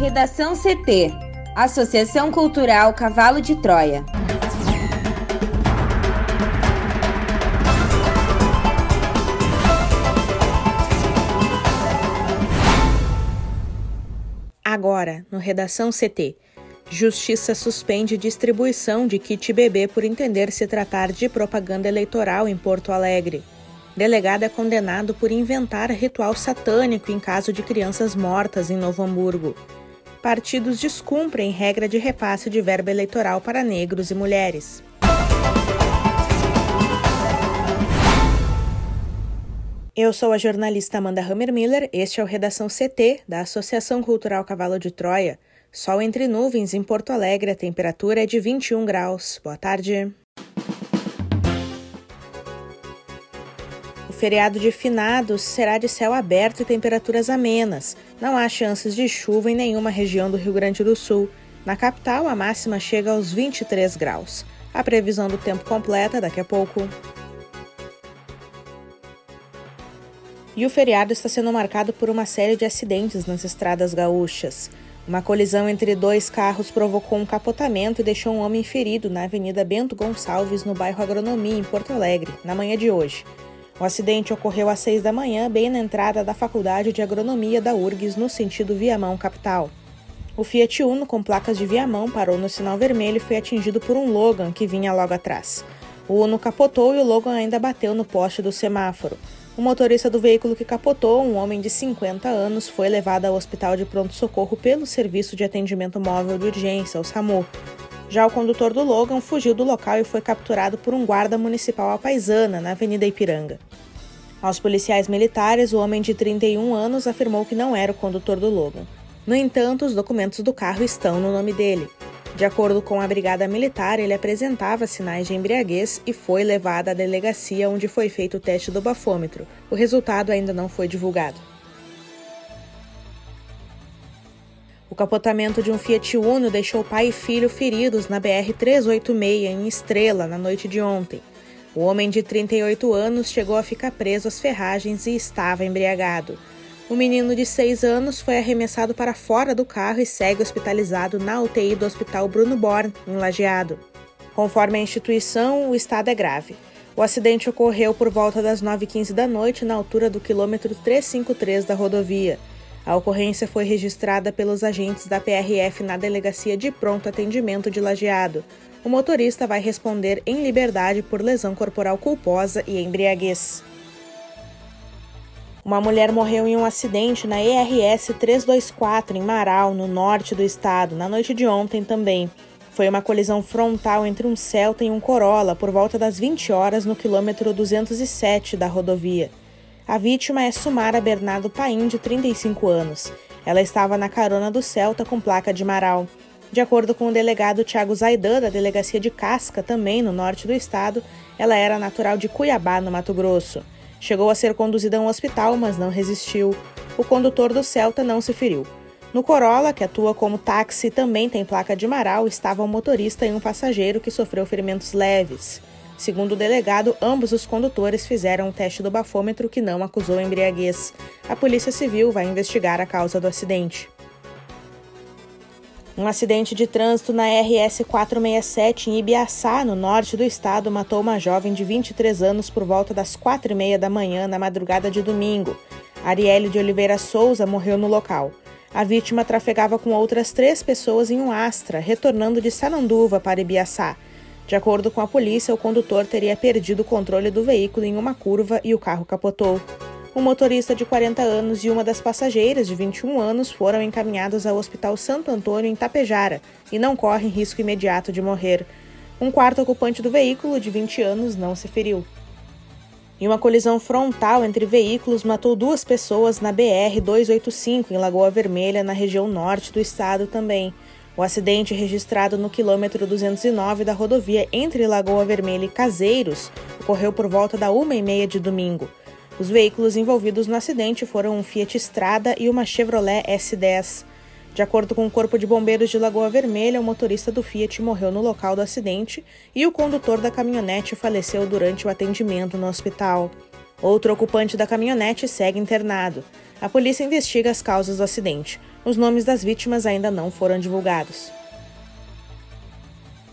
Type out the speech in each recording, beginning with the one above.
Redação CT Associação Cultural Cavalo de Troia. Agora, no Redação CT. Justiça suspende distribuição de kit bebê por entender se tratar de propaganda eleitoral em Porto Alegre. Delegado é condenado por inventar ritual satânico em caso de crianças mortas em Novo Hamburgo. Partidos descumprem regra de repasse de verba eleitoral para negros e mulheres. Eu sou a jornalista Amanda Hammermiller, este é o Redação CT, da Associação Cultural Cavalo de Troia. Sol entre nuvens em Porto Alegre, a temperatura é de 21 graus. Boa tarde. Feriado de finados será de céu aberto e temperaturas amenas. Não há chances de chuva em nenhuma região do Rio Grande do Sul. Na capital, a máxima chega aos 23 graus. A previsão do tempo completa daqui a pouco. E o feriado está sendo marcado por uma série de acidentes nas estradas gaúchas. Uma colisão entre dois carros provocou um capotamento e deixou um homem ferido na Avenida Bento Gonçalves, no bairro Agronomia, em Porto Alegre, na manhã de hoje. O acidente ocorreu às seis da manhã, bem na entrada da Faculdade de Agronomia da URGS, no sentido Viamão capital. O Fiat Uno, com placas de Viamão, parou no sinal vermelho e foi atingido por um Logan que vinha logo atrás. O Uno capotou e o Logan ainda bateu no poste do semáforo. O motorista do veículo que capotou, um homem de 50 anos, foi levado ao hospital de pronto-socorro pelo Serviço de Atendimento Móvel de Urgência, o SAMU. Já o condutor do Logan fugiu do local e foi capturado por um guarda municipal apaisana, na Avenida Ipiranga. Aos policiais militares, o homem de 31 anos afirmou que não era o condutor do Logan. No entanto, os documentos do carro estão no nome dele. De acordo com a Brigada Militar, ele apresentava sinais de embriaguez e foi levado à delegacia onde foi feito o teste do bafômetro. O resultado ainda não foi divulgado. Capotamento de um Fiat Uno deixou pai e filho feridos na BR-386 em Estrela na noite de ontem. O homem de 38 anos chegou a ficar preso às ferragens e estava embriagado. O menino de 6 anos foi arremessado para fora do carro e segue hospitalizado na UTI do Hospital Bruno Born, em Lajeado. Conforme a instituição, o estado é grave. O acidente ocorreu por volta das 9h15 da noite, na altura do quilômetro 353 da rodovia. A ocorrência foi registrada pelos agentes da PRF na Delegacia de Pronto Atendimento de Lajeado. O motorista vai responder em liberdade por lesão corporal culposa e embriaguez. Uma mulher morreu em um acidente na ERS 324 em Marau, no norte do estado, na noite de ontem também. Foi uma colisão frontal entre um Celta e um Corolla por volta das 20 horas no quilômetro 207 da rodovia. A vítima é Sumara Bernardo Paim, de 35 anos. Ela estava na carona do Celta com placa de Marau. De acordo com o delegado Tiago Zaidan, da delegacia de Casca, também no norte do estado, ela era natural de Cuiabá, no Mato Grosso. Chegou a ser conduzida a um hospital, mas não resistiu. O condutor do Celta não se feriu. No Corolla, que atua como táxi e também tem placa de Marau, estava um motorista e um passageiro que sofreu ferimentos leves. Segundo o delegado, ambos os condutores fizeram um teste do bafômetro que não acusou embriaguez. A Polícia Civil vai investigar a causa do acidente. Um acidente de trânsito na RS 467 em Ibiaçá, no norte do estado, matou uma jovem de 23 anos por volta das 4 e meia da manhã na madrugada de domingo. Arielle de Oliveira Souza morreu no local. A vítima trafegava com outras três pessoas em um Astra, retornando de Sananduva para Ibiaçá. De acordo com a polícia, o condutor teria perdido o controle do veículo em uma curva e o carro capotou. Um motorista de 40 anos e uma das passageiras de 21 anos foram encaminhados ao Hospital Santo Antônio em Tapejara e não correm risco imediato de morrer. Um quarto ocupante do veículo, de 20 anos, não se feriu. E uma colisão frontal entre veículos matou duas pessoas na BR-285, em Lagoa Vermelha, na região norte do estado também. O acidente registrado no quilômetro 209 da rodovia entre Lagoa Vermelha e Caseiros ocorreu por volta da uma e meia de domingo. Os veículos envolvidos no acidente foram um Fiat Strada e uma Chevrolet S10. De acordo com o Corpo de Bombeiros de Lagoa Vermelha, o motorista do Fiat morreu no local do acidente e o condutor da caminhonete faleceu durante o atendimento no hospital. Outro ocupante da caminhonete segue internado. A polícia investiga as causas do acidente. Os nomes das vítimas ainda não foram divulgados.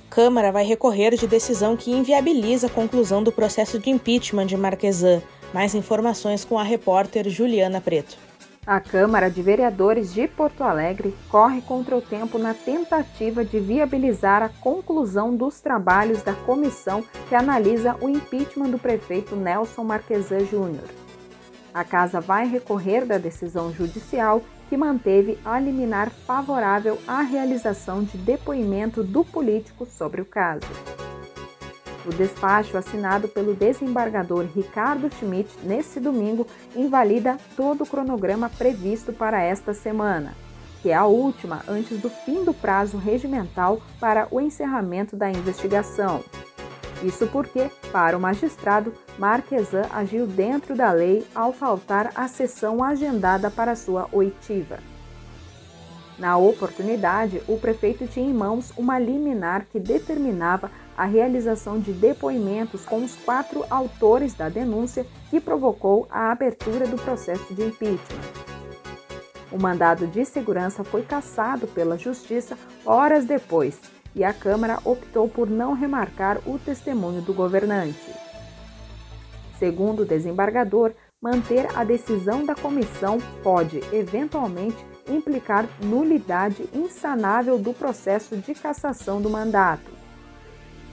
Câmara vai recorrer de decisão que inviabiliza a conclusão do processo de impeachment de Marquesan. Mais informações com a repórter Juliana Preto. A Câmara de Vereadores de Porto Alegre corre contra o tempo na tentativa de viabilizar a conclusão dos trabalhos da comissão que analisa o impeachment do prefeito Nelson Marquesan Júnior. A casa vai recorrer da decisão judicial que manteve a liminar favorável à realização de depoimento do político sobre o caso. O despacho assinado pelo desembargador Ricardo Schmidt nesse domingo invalida todo o cronograma previsto para esta semana, que é a última antes do fim do prazo regimental para o encerramento da investigação. Isso porque, para o magistrado, Marquesan agiu dentro da lei ao faltar a sessão agendada para sua oitiva. Na oportunidade, o prefeito tinha em mãos uma liminar que determinava a realização de depoimentos com os quatro autores da denúncia que provocou a abertura do processo de impeachment. O mandado de segurança foi cassado pela Justiça horas depois e a Câmara optou por não remarcar o testemunho do governante. Segundo o desembargador, manter a decisão da comissão pode, eventualmente, implicar nulidade insanável do processo de cassação do mandato.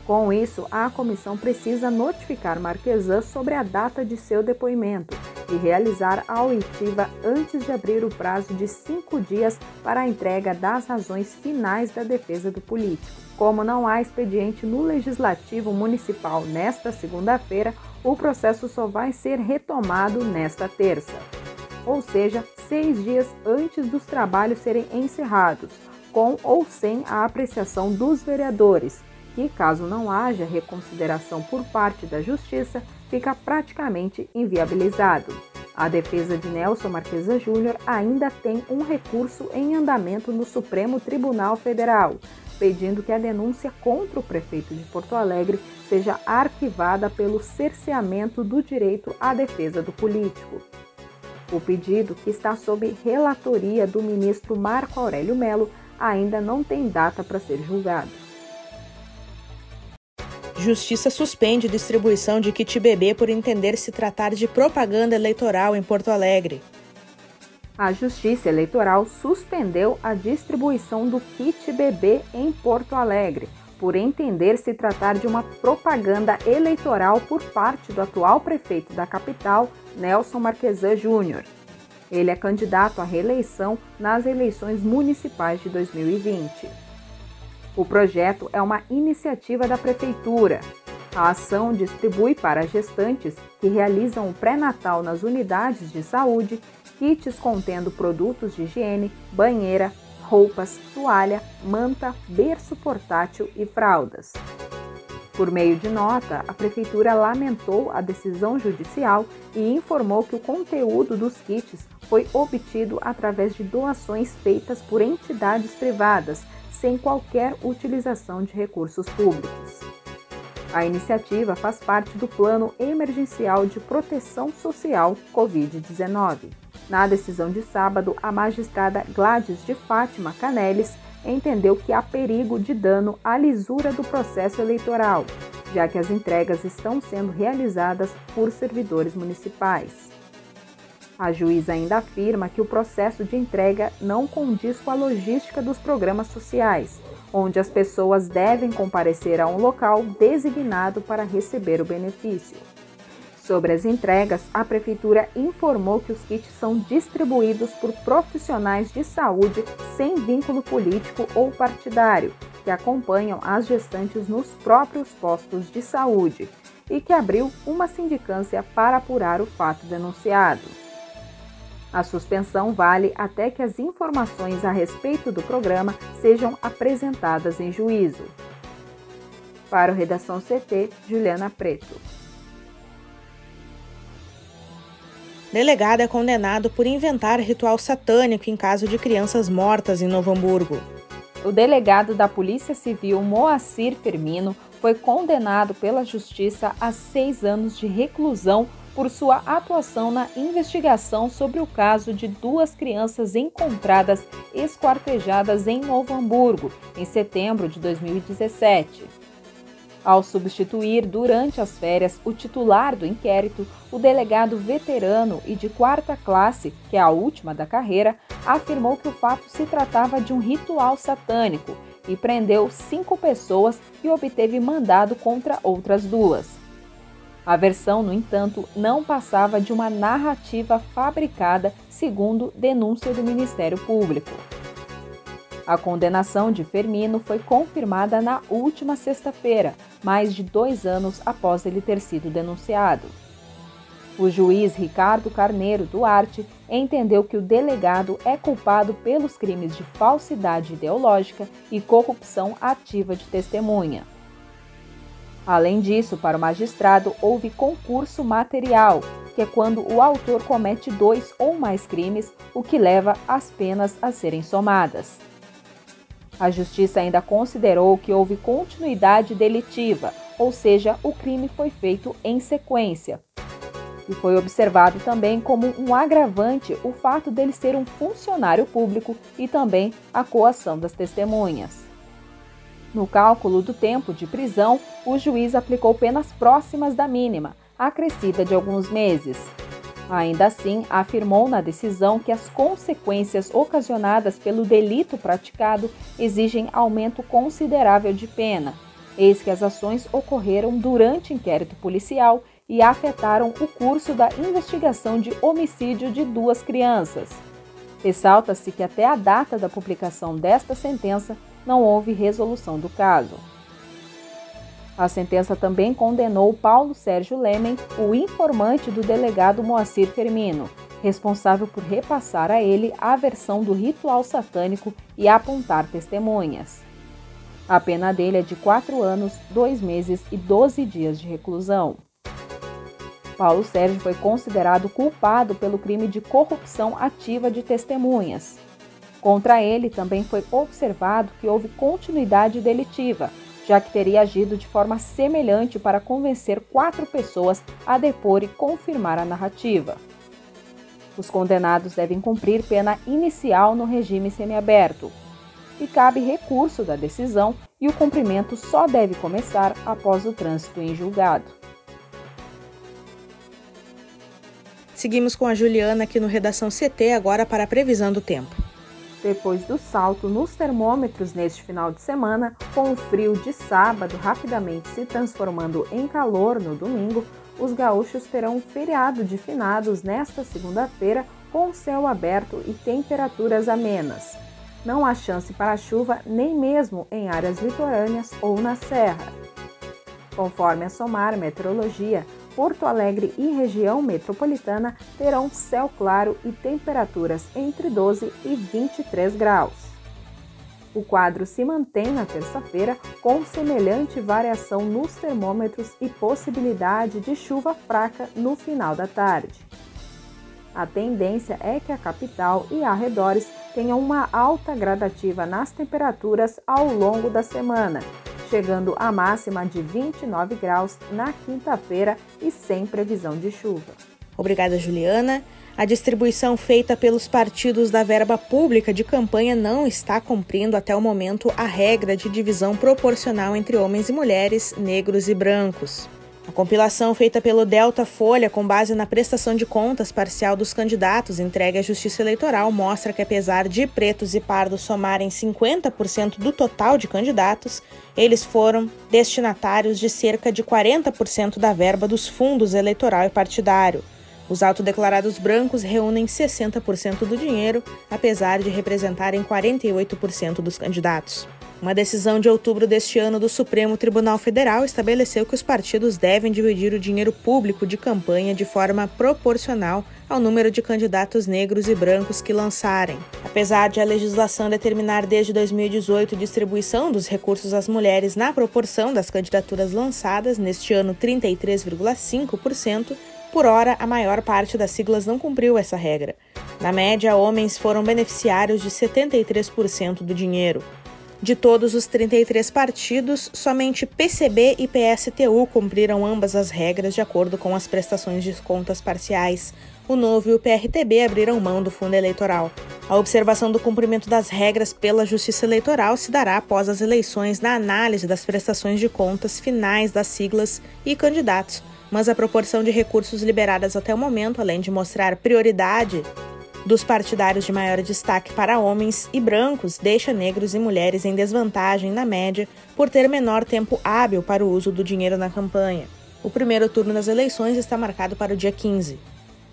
Com isso, a comissão precisa notificar Marquesan sobre a data de seu depoimento e realizar a oitiva antes de abrir o prazo de cinco dias para a entrega das razões finais da defesa do político. Como não há expediente no Legislativo Municipal nesta segunda-feira, o processo só vai ser retomado nesta terça, ou seja, seis dias antes dos trabalhos serem encerrados, com ou sem a apreciação dos vereadores que, caso não haja reconsideração por parte da Justiça, fica praticamente inviabilizado. A defesa de Nelson Marquesa Júnior ainda tem um recurso em andamento no Supremo Tribunal Federal, pedindo que a denúncia contra o prefeito de Porto Alegre seja arquivada pelo cerceamento do direito à defesa do político. O pedido, que está sob relatoria do ministro Marco Aurélio Melo, ainda não tem data para ser julgado. Justiça suspende distribuição de kit bebê por entender se tratar de propaganda eleitoral em Porto Alegre. A Justiça Eleitoral suspendeu a distribuição do kit bebê em Porto Alegre, por entender se tratar de uma propaganda eleitoral por parte do atual prefeito da capital, Nelson Marquesan Júnior. Ele é candidato à reeleição nas eleições municipais de 2020. O projeto é uma iniciativa da Prefeitura. A ação distribui para gestantes que realizam o pré-natal nas unidades de saúde kits contendo produtos de higiene, banheira, roupas, toalha, manta, berço portátil e fraldas. Por meio de nota, a Prefeitura lamentou a decisão judicial e informou que o conteúdo dos kits foi obtido através de doações feitas por entidades privadas sem qualquer utilização de recursos públicos. A iniciativa faz parte do Plano Emergencial de Proteção Social Covid-19. Na decisão de sábado, a magistrada Gladys de Fátima Canelis entendeu que há perigo de dano à lisura do processo eleitoral, já que as entregas estão sendo realizadas por servidores municipais. A juíza ainda afirma que o processo de entrega não condiz com a logística dos programas sociais, onde as pessoas devem comparecer a um local designado para receber o benefício. Sobre as entregas, a Prefeitura informou que os kits são distribuídos por profissionais de saúde sem vínculo político ou partidário, que acompanham as gestantes nos próprios postos de saúde, e que abriu uma sindicância para apurar o fato denunciado. A suspensão vale até que as informações a respeito do programa sejam apresentadas em juízo. Para o Redação CT, Juliana Preto. Delegado é condenado por inventar ritual satânico em caso de crianças mortas em Novo Hamburgo. O delegado da Polícia Civil Moacir Firmino foi condenado pela Justiça a seis anos de reclusão por sua atuação na investigação sobre o caso de duas crianças encontradas esquartejadas em Novo Hamburgo, em setembro de 2017. Ao substituir durante as férias o titular do inquérito, o delegado veterano e de quarta classe, que é a última da carreira, afirmou que o fato se tratava de um ritual satânico e prendeu cinco pessoas e obteve mandado contra outras duas. A versão, no entanto, não passava de uma narrativa fabricada segundo denúncia do Ministério Público. A condenação de Fermino foi confirmada na última sexta-feira, mais de dois anos após ele ter sido denunciado. O juiz Ricardo Carneiro Duarte entendeu que o delegado é culpado pelos crimes de falsidade ideológica e corrupção ativa de testemunha. Além disso, para o magistrado, houve concurso material, que é quando o autor comete dois ou mais crimes, o que leva as penas a serem somadas. A justiça ainda considerou que houve continuidade delitiva, ou seja, o crime foi feito em sequência. E foi observado também como um agravante o fato dele ser um funcionário público e também a coação das testemunhas. No cálculo do tempo de prisão, o juiz aplicou penas próximas da mínima, acrescida de alguns meses. Ainda assim, afirmou na decisão que as consequências ocasionadas pelo delito praticado exigem aumento considerável de pena, eis que as ações ocorreram durante inquérito policial e afetaram o curso da investigação de homicídio de duas crianças. Ressalta-se que até a data da publicação desta sentença não houve resolução do caso. A sentença também condenou Paulo Sérgio Lemen, o informante do delegado Moacir Firmino, responsável por repassar a ele a versão do ritual satânico e apontar testemunhas. A pena dele é de quatro anos, dois meses e doze dias de reclusão. Paulo Sérgio foi considerado culpado pelo crime de corrupção ativa de testemunhas. Contra ele também foi observado que houve continuidade delitiva, já que teria agido de forma semelhante para convencer quatro pessoas a depor e confirmar a narrativa. Os condenados devem cumprir pena inicial no regime semiaberto. E cabe recurso da decisão e o cumprimento só deve começar após o trânsito em julgado. Seguimos com a Juliana aqui no Redação CT agora para a previsão do tempo. Depois do salto nos termômetros neste final de semana, com o frio de sábado rapidamente se transformando em calor no domingo, os gaúchos terão um feriado de finados nesta segunda-feira com céu aberto e temperaturas amenas. Não há chance para chuva nem mesmo em áreas litorâneas ou na serra. Conforme a Somar Meteorologia, Porto Alegre e região metropolitana terão céu claro e temperaturas entre 12 e 23 graus. O quadro se mantém na terça-feira com semelhante variação nos termômetros e possibilidade de chuva fraca no final da tarde. A tendência é que a capital e arredores tenham uma alta gradativa nas temperaturas ao longo da semana, chegando a máxima de 29 graus na quinta-feira e sem previsão de chuva. Obrigada, Juliana. A distribuição feita pelos partidos da verba pública de campanha não está cumprindo até o momento a regra de divisão proporcional entre homens e mulheres, negros e brancos. A compilação feita pelo Delta Folha, com base na prestação de contas parcial dos candidatos entregue à Justiça Eleitoral, mostra que, apesar de pretos e pardos somarem 50% do total de candidatos, eles foram destinatários de cerca de 40% da verba dos fundos eleitoral e partidário. Os autodeclarados brancos reúnem 60% do dinheiro, apesar de representarem 48% dos candidatos. Uma decisão de outubro deste ano do Supremo Tribunal Federal estabeleceu que os partidos devem dividir o dinheiro público de campanha de forma proporcional ao número de candidatos negros e brancos que lançarem. Apesar de a legislação determinar desde 2018 distribuição dos recursos às mulheres na proporção das candidaturas lançadas, neste ano 33,5%, por hora a maior parte das siglas não cumpriu essa regra. Na média, homens foram beneficiários de 73% do dinheiro. De todos os 33 partidos, somente PCB e PSTU cumpriram ambas as regras de acordo com as prestações de contas parciais. O Novo e o PRTB abriram mão do fundo eleitoral. A observação do cumprimento das regras pela Justiça Eleitoral se dará após as eleições na análise das prestações de contas finais das siglas e candidatos, mas a proporção de recursos liberadas até o momento, além de mostrar prioridade dos partidários de maior destaque para homens e brancos deixa negros e mulheres em desvantagem na média por ter menor tempo hábil para o uso do dinheiro na campanha. O primeiro turno das eleições está marcado para o dia 15.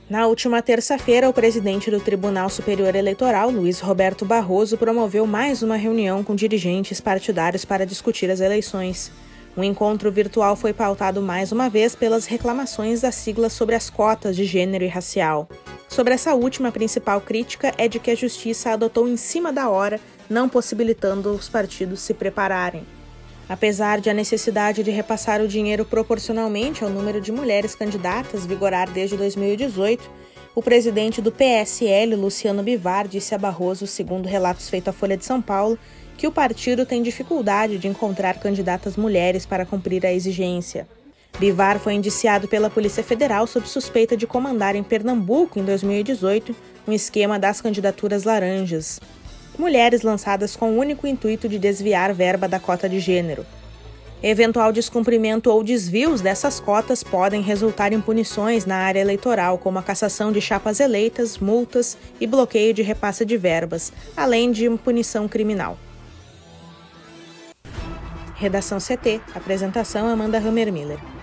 Na última terça-feira, o presidente do Tribunal Superior Eleitoral, Luiz Roberto Barroso, promoveu mais uma reunião com dirigentes partidários para discutir as eleições. O encontro virtual foi pautado mais uma vez pelas reclamações das siglas sobre as cotas de gênero e racial. Sobre essa última, a principal crítica é de que a justiça adotou em cima da hora, não possibilitando os partidos se prepararem. Apesar de a necessidade de repassar o dinheiro proporcionalmente ao número de mulheres candidatas vigorar desde 2018, o presidente do PSL, Luciano Bivar, disse a Barroso, segundo relatos feitos à Folha de São Paulo, que o partido tem dificuldade de encontrar candidatas mulheres para cumprir a exigência. Bivar foi indiciado pela Polícia Federal sob suspeita de comandar em Pernambuco, em 2018, um esquema das candidaturas laranjas. Mulheres lançadas com o único intuito de desviar verba da cota de gênero. Eventual descumprimento ou desvios dessas cotas podem resultar em punições na área eleitoral, como a cassação de chapas eleitas, multas e bloqueio de repasse de verbas, além de punição criminal. Redação CT. Apresentação Amanda Hammermiller.